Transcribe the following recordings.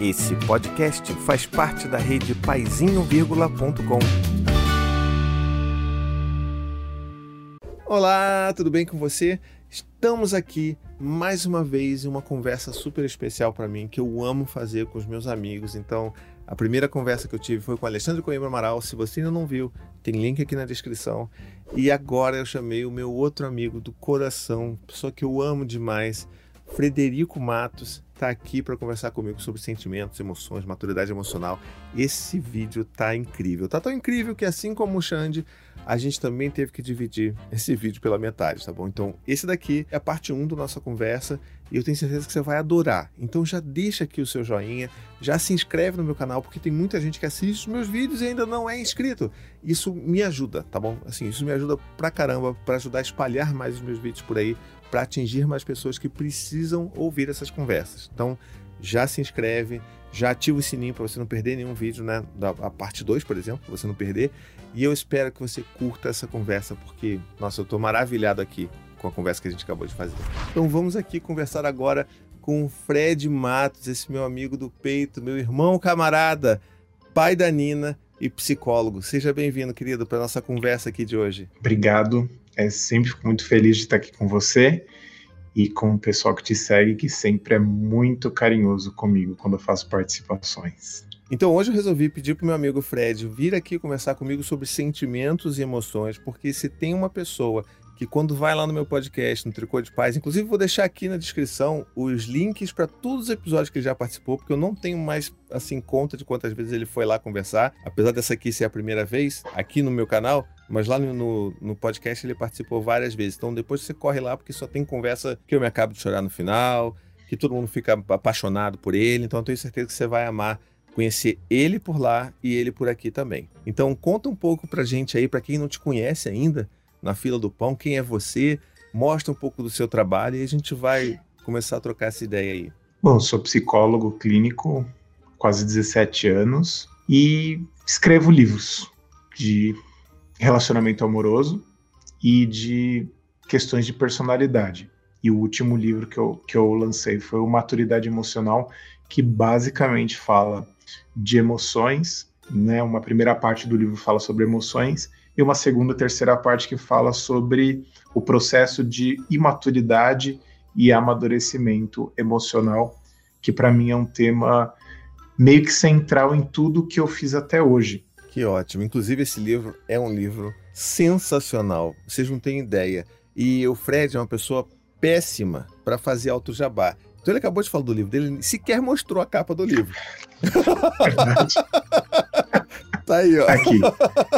Esse podcast faz parte da rede paizinho.com. Olá, tudo bem com você? Estamos aqui mais uma vez em uma conversa super especial para mim que eu amo fazer com os meus amigos. Então, a primeira conversa que eu tive foi com Alexandre Coimbra Amaral. Se você ainda não viu, tem link aqui na descrição. E agora eu chamei o meu outro amigo do coração, pessoa que eu amo demais, Frederico Matos está aqui para conversar comigo sobre sentimentos, emoções, maturidade emocional. Esse vídeo tá incrível. Tá tão incrível que assim como o Xande, a gente também teve que dividir esse vídeo pela metade, tá bom? Então, esse daqui é a parte 1 da nossa conversa e eu tenho certeza que você vai adorar. Então já deixa aqui o seu joinha, já se inscreve no meu canal, porque tem muita gente que assiste os meus vídeos e ainda não é inscrito. Isso me ajuda, tá bom? Assim, isso me ajuda pra caramba, para ajudar a espalhar mais os meus vídeos por aí, para atingir mais pessoas que precisam ouvir essas conversas. Então, já se inscreve, já ativa o sininho para você não perder nenhum vídeo, né? Da a parte 2, por exemplo, para você não perder. E eu espero que você curta essa conversa, porque, nossa, eu estou maravilhado aqui com a conversa que a gente acabou de fazer. Então vamos aqui conversar agora com o Fred Matos, esse meu amigo do peito, meu irmão camarada, pai da Nina e psicólogo. Seja bem-vindo, querido, para nossa conversa aqui de hoje. Obrigado. É sempre fico muito feliz de estar aqui com você e com o pessoal que te segue, que sempre é muito carinhoso comigo quando eu faço participações. Então hoje eu resolvi pedir para meu amigo Fred vir aqui conversar comigo sobre sentimentos e emoções, porque se tem uma pessoa que quando vai lá no meu podcast, no Tricô de Paz, inclusive vou deixar aqui na descrição os links para todos os episódios que ele já participou, porque eu não tenho mais assim conta de quantas vezes ele foi lá conversar, apesar dessa aqui ser a primeira vez aqui no meu canal, mas lá no, no, podcast ele participou várias vezes. Então depois você corre lá, porque só tem conversa que eu me acabo de chorar no final, que todo mundo fica apaixonado por ele. Então eu tenho certeza que você vai amar conhecer ele por lá e ele por aqui também. Então conta um pouco pra gente aí, para quem não te conhece ainda, na fila do pão, quem é você, mostra um pouco do seu trabalho e a gente vai começar a trocar essa ideia aí. Bom, sou psicólogo clínico, quase 17 anos, e escrevo livros de relacionamento amoroso e de questões de personalidade. E o último livro que eu, que eu lancei foi o Maturidade Emocional, que basicamente fala de emoções. Né? Uma primeira parte do livro fala sobre emoções e uma segunda, terceira parte que fala sobre o processo de imaturidade e amadurecimento emocional, que para mim é um tema meio que central em tudo que eu fiz até hoje. Que ótimo. Inclusive, esse livro é um livro sensacional. Vocês não têm ideia. E o Fred é uma pessoa péssima para fazer auto jabá. Então ele acabou de falar do livro dele, sequer mostrou a capa do livro. Verdade. Tá aí, ó. Aqui.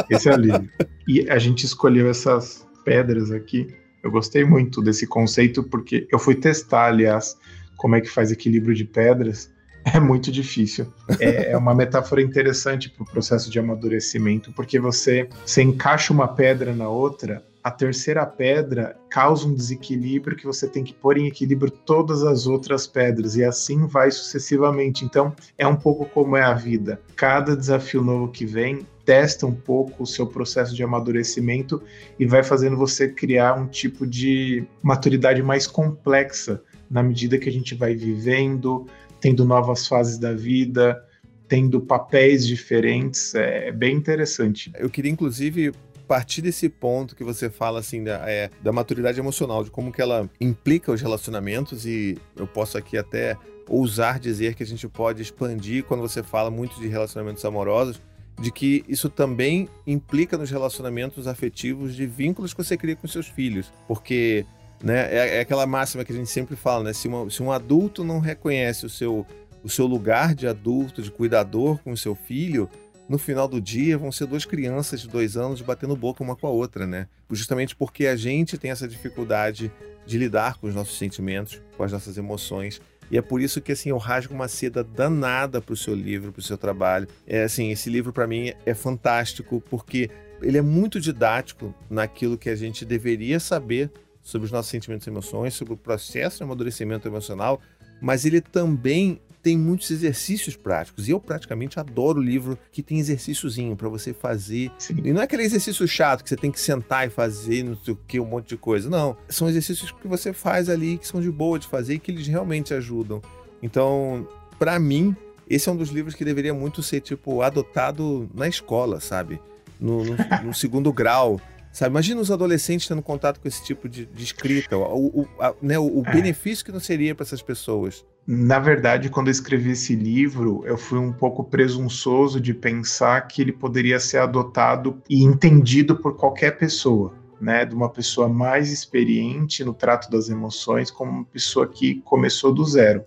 Esse é o livro. E a gente escolheu essas pedras aqui. Eu gostei muito desse conceito porque eu fui testar, aliás, como é que faz equilíbrio de pedras. É muito difícil. É, é uma metáfora interessante para o processo de amadurecimento, porque você, você encaixa uma pedra na outra, a terceira pedra causa um desequilíbrio que você tem que pôr em equilíbrio todas as outras pedras e assim vai sucessivamente. Então, é um pouco como é a vida. Cada desafio novo que vem testa um pouco o seu processo de amadurecimento e vai fazendo você criar um tipo de maturidade mais complexa na medida que a gente vai vivendo, tendo novas fases da vida, tendo papéis diferentes. É bem interessante. Eu queria, inclusive, partir desse ponto que você fala assim da, é, da maturidade emocional, de como que ela implica os relacionamentos e eu posso aqui até ousar dizer que a gente pode expandir quando você fala muito de relacionamentos amorosos, de que isso também implica nos relacionamentos afetivos de vínculos que você cria com seus filhos, porque né, é, é aquela máxima que a gente sempre fala, né? Se, uma, se um adulto não reconhece o seu, o seu lugar de adulto, de cuidador com o seu filho, no final do dia vão ser duas crianças de dois anos batendo boca uma com a outra, né? Justamente porque a gente tem essa dificuldade de lidar com os nossos sentimentos, com as nossas emoções. E é por isso que assim eu rasgo uma seda danada para o seu livro, para o seu trabalho. É assim, esse livro para mim é fantástico porque ele é muito didático naquilo que a gente deveria saber sobre os nossos sentimentos e emoções, sobre o processo de amadurecimento emocional, mas ele também tem muitos exercícios práticos. E eu praticamente adoro o livro que tem exercíciozinho para você fazer. Sim. E não é aquele exercício chato que você tem que sentar e fazer, não sei o que, um monte de coisa. Não. São exercícios que você faz ali, que são de boa de fazer e que eles realmente ajudam. Então, para mim, esse é um dos livros que deveria muito ser, tipo, adotado na escola, sabe? No, no, no segundo grau. Sabe, imagina os adolescentes tendo contato com esse tipo de, de escrita, o, o, a, né, o, o é. benefício que não seria para essas pessoas. Na verdade, quando eu escrevi esse livro, eu fui um pouco presunçoso de pensar que ele poderia ser adotado e entendido por qualquer pessoa, né, de uma pessoa mais experiente no trato das emoções, como uma pessoa que começou do zero.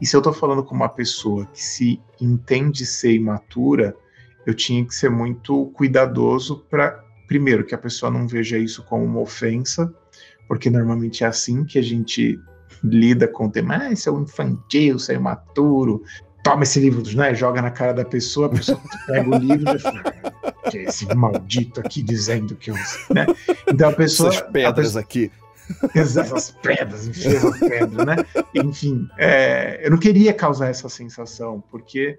E se eu estou falando com uma pessoa que se entende ser imatura, eu tinha que ser muito cuidadoso para primeiro, que a pessoa não veja isso como uma ofensa, porque normalmente é assim que a gente lida com o tema, ah, isso é um infantil, isso é imaturo, toma esse livro, né? Joga na cara da pessoa, a pessoa pega o livro e fala, que é esse maldito aqui dizendo que eu. Né? Então a pessoa. Essas pedras pessoa, aqui. Essas pedras, enfia as pedras, né? Enfim, é, eu não queria causar essa sensação, porque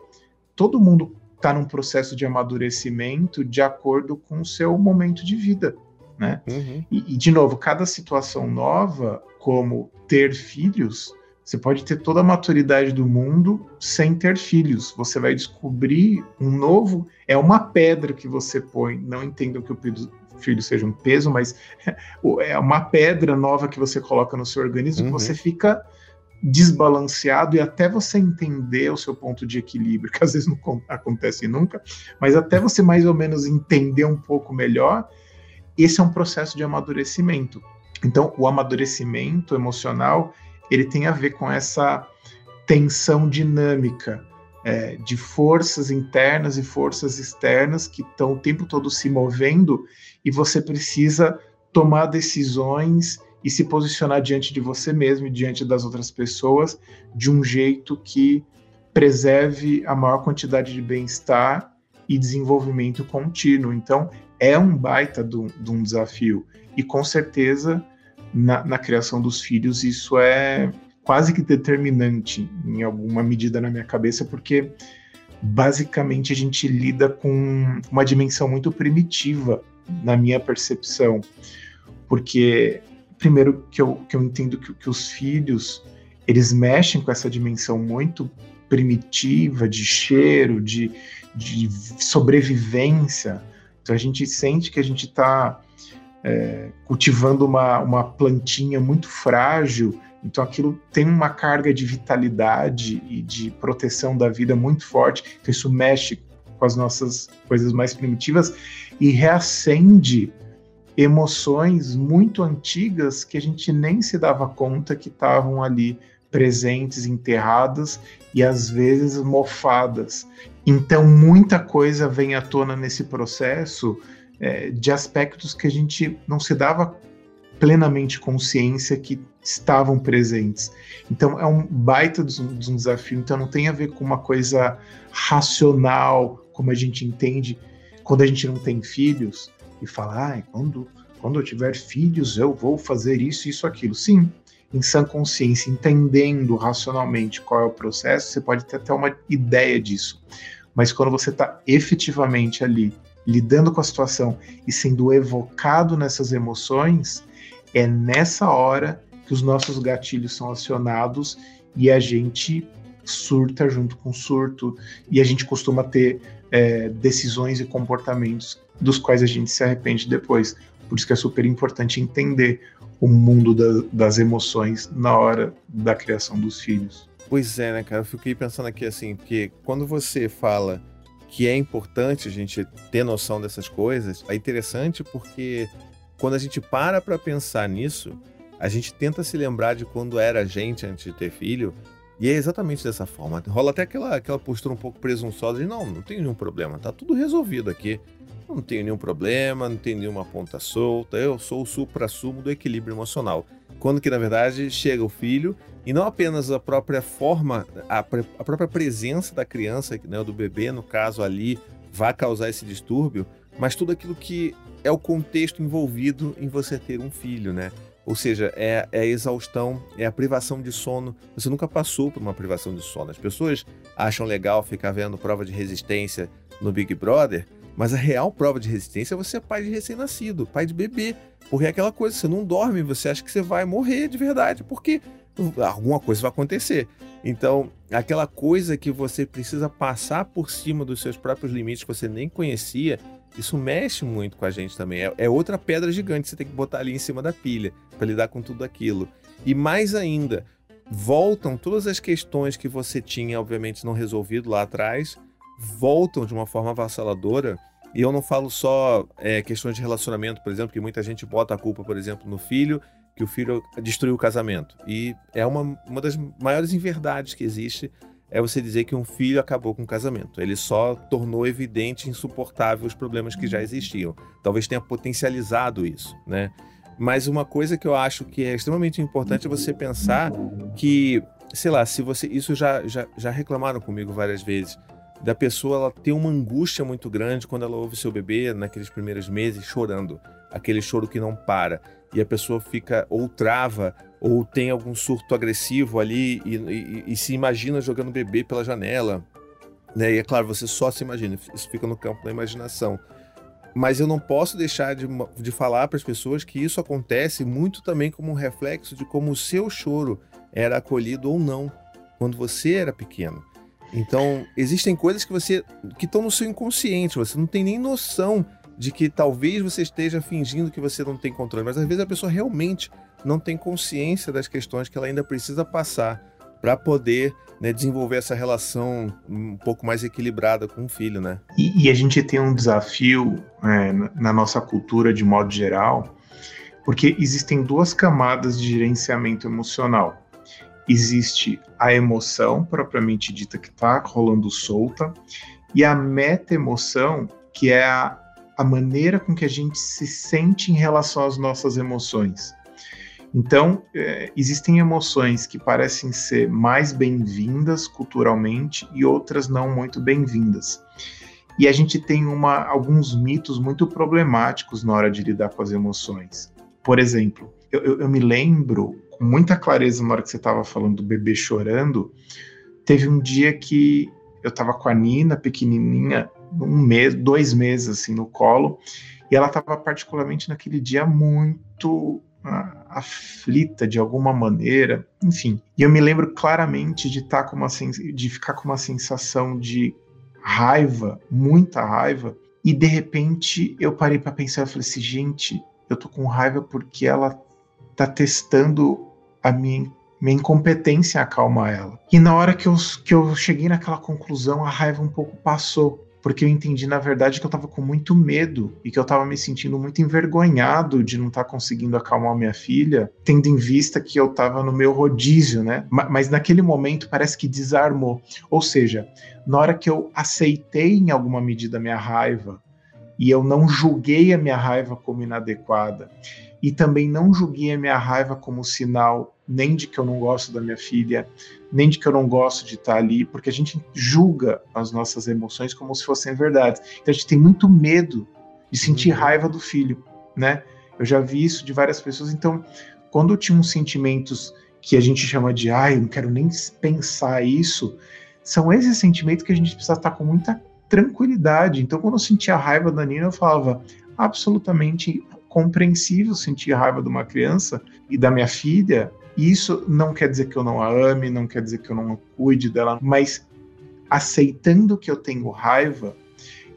todo mundo está num processo de amadurecimento de acordo com o seu momento de vida, né? Uhum. E, e, de novo, cada situação nova, como ter filhos, você pode ter toda a maturidade do mundo sem ter filhos. Você vai descobrir um novo. É uma pedra que você põe. Não entendo que o filho seja um peso, mas é uma pedra nova que você coloca no seu organismo. Uhum. Você fica desbalanceado e até você entender o seu ponto de equilíbrio, que às vezes não acontece nunca, mas até você mais ou menos entender um pouco melhor, esse é um processo de amadurecimento. Então, o amadurecimento emocional, ele tem a ver com essa tensão dinâmica é, de forças internas e forças externas que estão o tempo todo se movendo e você precisa tomar decisões e se posicionar diante de você mesmo e diante das outras pessoas de um jeito que preserve a maior quantidade de bem-estar e desenvolvimento contínuo. Então, é um baita de um, desafio. E com certeza, na, na, criação dos filhos, isso é quase que determinante em alguma medida na minha cabeça, porque basicamente a gente lida com uma dimensão muito primitiva, na minha percepção. Porque primeiro que eu, que eu entendo que, que os filhos eles mexem com essa dimensão muito primitiva de cheiro, de, de sobrevivência. Então a gente sente que a gente está é, cultivando uma, uma plantinha muito frágil, então aquilo tem uma carga de vitalidade e de proteção da vida muito forte. Então isso mexe com as nossas coisas mais primitivas e reacende emoções muito antigas que a gente nem se dava conta que estavam ali presentes, enterradas e às vezes mofadas. Então, muita coisa vem à tona nesse processo é, de aspectos que a gente não se dava plenamente consciência que estavam presentes. Então, é um baita de um, de um desafio. Então, não tem a ver com uma coisa racional, como a gente entende quando a gente não tem filhos e falar, ah, quando, quando eu tiver filhos eu vou fazer isso, isso, aquilo. Sim, em sã consciência, entendendo racionalmente qual é o processo, você pode ter até uma ideia disso. Mas quando você está efetivamente ali, lidando com a situação e sendo evocado nessas emoções, é nessa hora que os nossos gatilhos são acionados e a gente surta junto com surto e a gente costuma ter é, decisões e comportamentos dos quais a gente se arrepende depois. Por isso que é super importante entender o mundo da, das emoções na hora da criação dos filhos. Pois é, né, cara? Eu fiquei pensando aqui assim, porque quando você fala que é importante a gente ter noção dessas coisas, é interessante porque quando a gente para para pensar nisso, a gente tenta se lembrar de quando era gente antes de ter filho, e é exatamente dessa forma. Rola até aquela, aquela postura um pouco presunçosa de não, não tem nenhum problema, tá tudo resolvido aqui não tenho nenhum problema, não tenho nenhuma ponta solta, eu sou o supra-sumo do equilíbrio emocional. Quando que, na verdade, chega o filho e não apenas a própria forma, a, a própria presença da criança, né, do bebê, no caso ali, vai causar esse distúrbio, mas tudo aquilo que é o contexto envolvido em você ter um filho, né? Ou seja, é, é, a exaustão, é a privação de sono. Você nunca passou por uma privação de sono. As pessoas acham legal ficar vendo prova de resistência no Big Brother, mas a real prova de resistência é você ser pai de recém-nascido, pai de bebê. Porque é aquela coisa, você não dorme, você acha que você vai morrer de verdade, porque alguma coisa vai acontecer. Então, aquela coisa que você precisa passar por cima dos seus próprios limites que você nem conhecia, isso mexe muito com a gente também. É, é outra pedra gigante que você tem que botar ali em cima da pilha para lidar com tudo aquilo. E mais ainda, voltam todas as questões que você tinha, obviamente, não resolvido lá atrás, voltam de uma forma avassaladora. E eu não falo só é, questões de relacionamento, por exemplo, que muita gente bota a culpa, por exemplo, no filho que o filho destruiu o casamento. E é uma, uma das maiores inverdades que existe é você dizer que um filho acabou com o casamento. Ele só tornou evidente e insuportável os problemas que já existiam. Talvez tenha potencializado isso, né? Mas uma coisa que eu acho que é extremamente importante é você pensar que, sei lá, se você. Isso já, já, já reclamaram comigo várias vezes. Da pessoa ela ter uma angústia muito grande quando ela ouve seu bebê naqueles primeiros meses chorando. Aquele choro que não para e a pessoa fica ou trava ou tem algum surto agressivo ali e, e, e se imagina jogando bebê pela janela. Né? E é claro, você só se imagina, isso fica no campo da imaginação. Mas eu não posso deixar de, de falar para as pessoas que isso acontece muito também como um reflexo de como o seu choro era acolhido ou não quando você era pequeno. Então, existem coisas que você que estão no seu inconsciente, você não tem nem noção de que talvez você esteja fingindo que você não tem controle, mas às vezes a pessoa realmente não tem consciência das questões que ela ainda precisa passar para poder né, desenvolver essa relação um pouco mais equilibrada com o filho, né? E, e a gente tem um desafio é, na nossa cultura de modo geral, porque existem duas camadas de gerenciamento emocional. Existe a emoção propriamente dita que está rolando solta e a meta emoção que é a a maneira com que a gente se sente em relação às nossas emoções. Então, é, existem emoções que parecem ser mais bem-vindas culturalmente e outras não muito bem-vindas. E a gente tem uma, alguns mitos muito problemáticos na hora de lidar com as emoções. Por exemplo, eu, eu, eu me lembro com muita clareza na hora que você estava falando do bebê chorando. Teve um dia que eu estava com a Nina, pequenininha, um mês, dois meses assim no colo, e ela estava particularmente naquele dia muito uh, aflita de alguma maneira, enfim. E eu me lembro claramente de estar tá com uma de ficar com uma sensação de raiva, muita raiva, e de repente eu parei para pensar, eu falei assim, gente, eu tô com raiva porque ela tá testando a minha minha incompetência acalma ela. E na hora que eu, que eu cheguei naquela conclusão, a raiva um pouco passou porque eu entendi, na verdade, que eu estava com muito medo e que eu estava me sentindo muito envergonhado de não estar tá conseguindo acalmar minha filha, tendo em vista que eu estava no meu rodízio, né? Mas naquele momento parece que desarmou. Ou seja, na hora que eu aceitei em alguma medida minha raiva e eu não julguei a minha raiva como inadequada e também não julguei a minha raiva como sinal nem de que eu não gosto da minha filha, nem de que eu não gosto de estar ali, porque a gente julga as nossas emoções como se fossem verdades. Então a gente tem muito medo de sentir uhum. raiva do filho, né? Eu já vi isso de várias pessoas. Então, quando eu tinha uns sentimentos que a gente chama de, ai, eu não quero nem pensar isso, são esses sentimentos que a gente precisa estar com muita tranquilidade. Então, quando eu sentia raiva da Nina, eu falava, absolutamente compreensível sentir raiva de uma criança e da minha filha, isso não quer dizer que eu não a ame, não quer dizer que eu não cuide dela, mas aceitando que eu tenho raiva,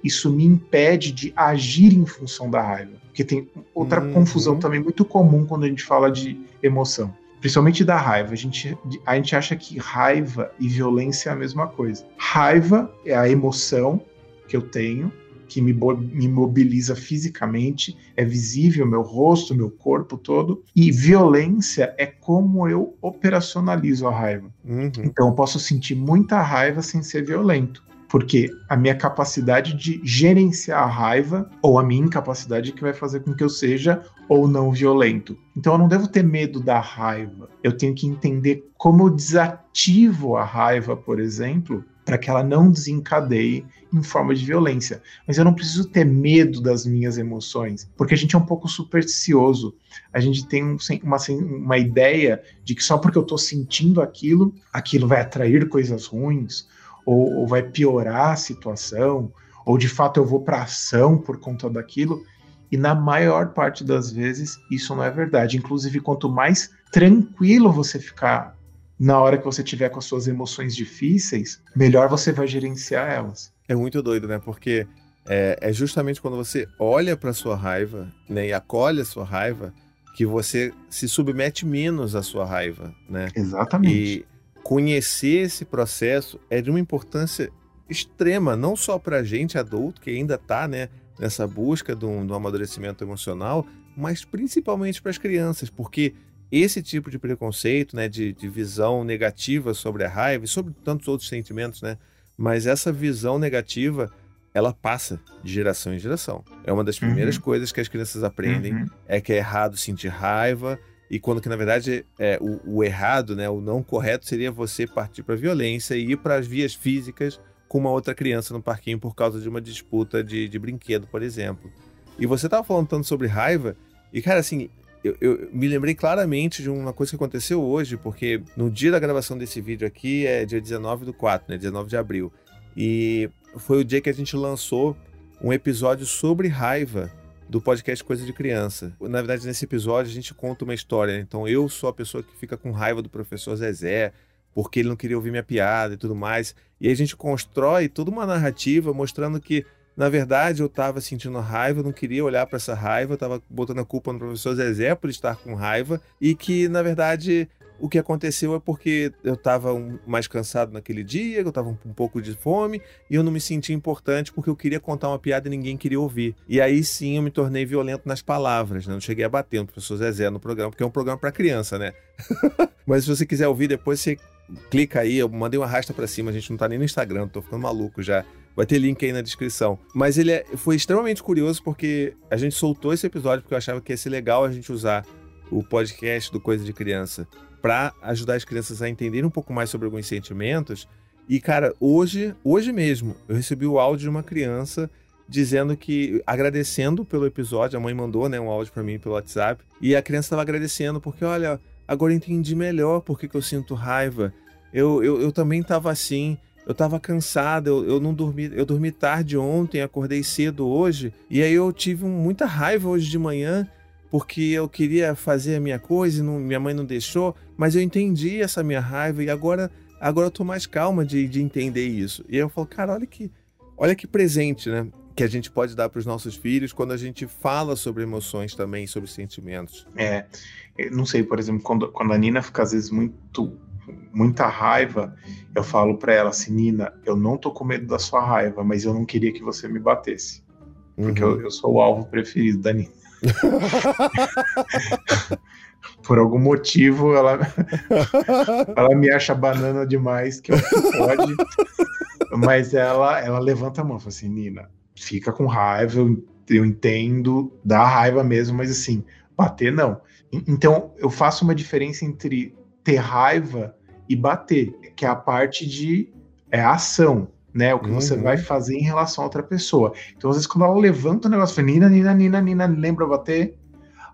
isso me impede de agir em função da raiva. Porque tem outra uhum. confusão também muito comum quando a gente fala de emoção. Principalmente da raiva. A gente, a gente acha que raiva e violência é a mesma coisa. Raiva é a emoção que eu tenho que me, me mobiliza fisicamente, é visível meu rosto, meu corpo todo. E violência é como eu operacionalizo a raiva. Uhum. Então eu posso sentir muita raiva sem ser violento porque a minha capacidade de gerenciar a raiva ou a minha incapacidade que vai fazer com que eu seja ou não violento. Então eu não devo ter medo da raiva. Eu tenho que entender como eu desativo a raiva, por exemplo, para que ela não desencadeie em forma de violência. Mas eu não preciso ter medo das minhas emoções, porque a gente é um pouco supersticioso. A gente tem um, uma, uma ideia de que só porque eu estou sentindo aquilo, aquilo vai atrair coisas ruins, ou, ou vai piorar a situação, ou de fato eu vou para ação por conta daquilo. E na maior parte das vezes isso não é verdade. Inclusive, quanto mais tranquilo você ficar na hora que você tiver com as suas emoções difíceis, melhor você vai gerenciar elas. É muito doido, né? Porque é, é justamente quando você olha para sua raiva né, e acolhe a sua raiva que você se submete menos à sua raiva, né? Exatamente. Conhecer esse processo é de uma importância extrema, não só para a gente adulto que ainda está né, nessa busca do, do amadurecimento emocional, mas principalmente para as crianças, porque esse tipo de preconceito, né, de, de visão negativa sobre a raiva e sobre tantos outros sentimentos, né, mas essa visão negativa ela passa de geração em geração. É uma das primeiras uhum. coisas que as crianças aprendem uhum. é que é errado sentir raiva e quando que na verdade é o, o errado, né, o não correto seria você partir para violência e ir para as vias físicas com uma outra criança no parquinho por causa de uma disputa de, de brinquedo, por exemplo. E você estava falando tanto sobre raiva e cara assim eu, eu, me lembrei claramente de uma coisa que aconteceu hoje, porque no dia da gravação desse vídeo aqui é dia 19 do 4, né? 19 de abril. E foi o dia que a gente lançou um episódio sobre raiva do podcast Coisa de Criança. Na verdade, nesse episódio a gente conta uma história. Então eu sou a pessoa que fica com raiva do professor Zezé, porque ele não queria ouvir minha piada e tudo mais. E a gente constrói toda uma narrativa mostrando que, na verdade, eu estava sentindo raiva, eu não queria olhar para essa raiva, eu estava botando a culpa no professor Zezé por estar com raiva, e que, na verdade, o que aconteceu é porque eu estava mais cansado naquele dia, eu estava um, pouco de fome e eu não me sentia importante porque eu queria contar uma piada e ninguém queria ouvir. E aí sim eu me tornei violento nas palavras, né? Não cheguei a bater no professor Zezé no programa, porque é um programa para criança, né? Mas se você quiser ouvir depois, você clica aí, eu mandei uma arrasta para cima, a gente não tá nem no Instagram, tô ficando maluco já. Vai ter link aí na descrição. Mas ele é, foi extremamente curioso porque a gente soltou esse episódio porque eu achava que ia ser legal a gente usar o podcast do Coisa de Criança para ajudar as crianças a entenderem um pouco mais sobre alguns sentimentos. E, cara, hoje, hoje mesmo, eu recebi o áudio de uma criança dizendo que, agradecendo pelo episódio, a mãe mandou né, um áudio para mim pelo WhatsApp, e a criança estava agradecendo porque, olha, agora entendi melhor por que, eu sinto raiva. Eu, eu, eu também estava assim, eu estava cansado, eu, eu não dormi, eu dormi tarde ontem, acordei cedo hoje, e aí eu tive muita raiva hoje de manhã, porque eu queria fazer a minha coisa e não, minha mãe não deixou, mas eu entendi essa minha raiva e agora, agora eu tô mais calma de, de entender isso. E eu falo, cara, olha que, olha que presente, né? Que a gente pode dar para os nossos filhos quando a gente fala sobre emoções também, sobre sentimentos. É, não sei, por exemplo, quando, quando a Nina fica às vezes muito muita raiva, eu falo para ela assim, Nina, eu não tô com medo da sua raiva, mas eu não queria que você me batesse. Porque uhum. eu, eu sou o alvo preferido da Nina. Por algum motivo, ela, ela me acha banana demais, que pode. Mas ela, ela levanta a mão e fala assim: Nina, fica com raiva, eu, eu entendo, dá raiva mesmo, mas assim, bater não. Então, eu faço uma diferença entre ter raiva e bater, que é a parte de é a ação né? O que uhum. você vai fazer em relação a outra pessoa. Então, às vezes, quando ela levanta o negócio, fala, Nina, Nina, Nina, Nina, lembra bater?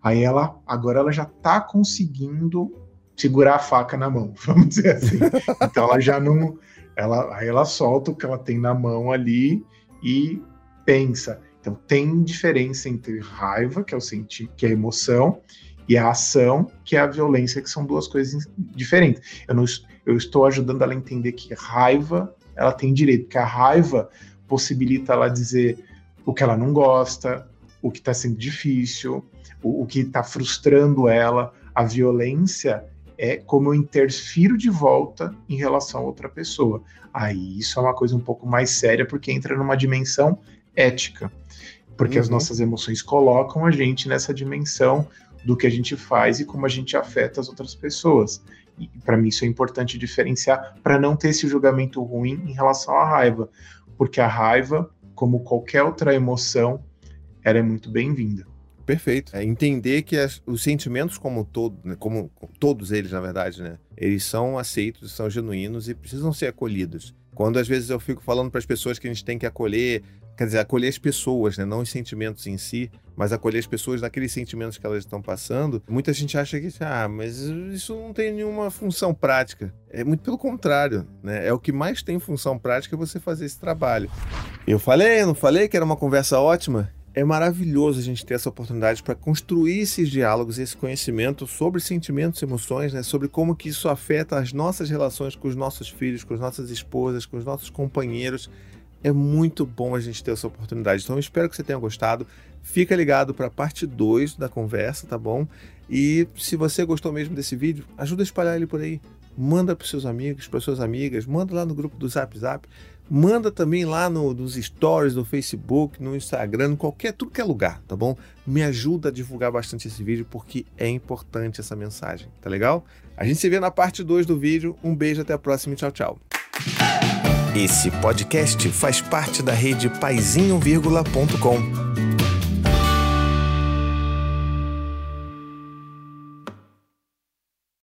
Aí ela, agora ela já tá conseguindo segurar a faca na mão, vamos dizer assim. Então ela já não, ela, aí ela solta o que ela tem na mão ali e pensa. Então tem diferença entre raiva, que é o sentir, que é a emoção, e a ação, que é a violência, que são duas coisas diferentes. Eu, não, eu estou ajudando ela a entender que raiva ela tem direito, porque a raiva possibilita ela dizer o que ela não gosta, o que está sendo difícil, o, o que está frustrando ela. A violência é como eu interfiro de volta em relação a outra pessoa. Aí isso é uma coisa um pouco mais séria, porque entra numa dimensão ética. Porque uhum. as nossas emoções colocam a gente nessa dimensão do que a gente faz e como a gente afeta as outras pessoas. E para mim isso é importante diferenciar para não ter esse julgamento ruim em relação à raiva, porque a raiva, como qualquer outra emoção, ela é muito bem-vinda. Perfeito. É entender que as, os sentimentos como todo, né, como todos eles na verdade, né, eles são aceitos, são genuínos e precisam ser acolhidos. Quando às vezes eu fico falando para as pessoas que a gente tem que acolher quer dizer, acolher as pessoas, né? não os sentimentos em si, mas acolher as pessoas naqueles sentimentos que elas estão passando. Muita gente acha que, ah, mas isso não tem nenhuma função prática. É muito pelo contrário, né? É o que mais tem função prática é você fazer esse trabalho. Eu falei, não falei que era uma conversa ótima? é maravilhoso a gente ter essa oportunidade para construir esses diálogos, esse conhecimento sobre sentimentos e emoções, né? sobre como que isso afeta as nossas relações com os nossos filhos, com as nossas esposas, com os nossos companheiros. É muito bom a gente ter essa oportunidade. Então, espero que você tenha gostado. Fica ligado para a parte 2 da conversa, tá bom? E se você gostou mesmo desse vídeo, ajuda a espalhar ele por aí. Manda para seus amigos, para suas amigas, manda lá no grupo do Zap Zap Manda também lá no, nos stories do Facebook, no Instagram, em qualquer, tudo que é lugar, tá bom? Me ajuda a divulgar bastante esse vídeo porque é importante essa mensagem, tá legal? A gente se vê na parte 2 do vídeo. Um beijo, até a próxima e tchau, tchau. Esse podcast faz parte da rede paizinho.com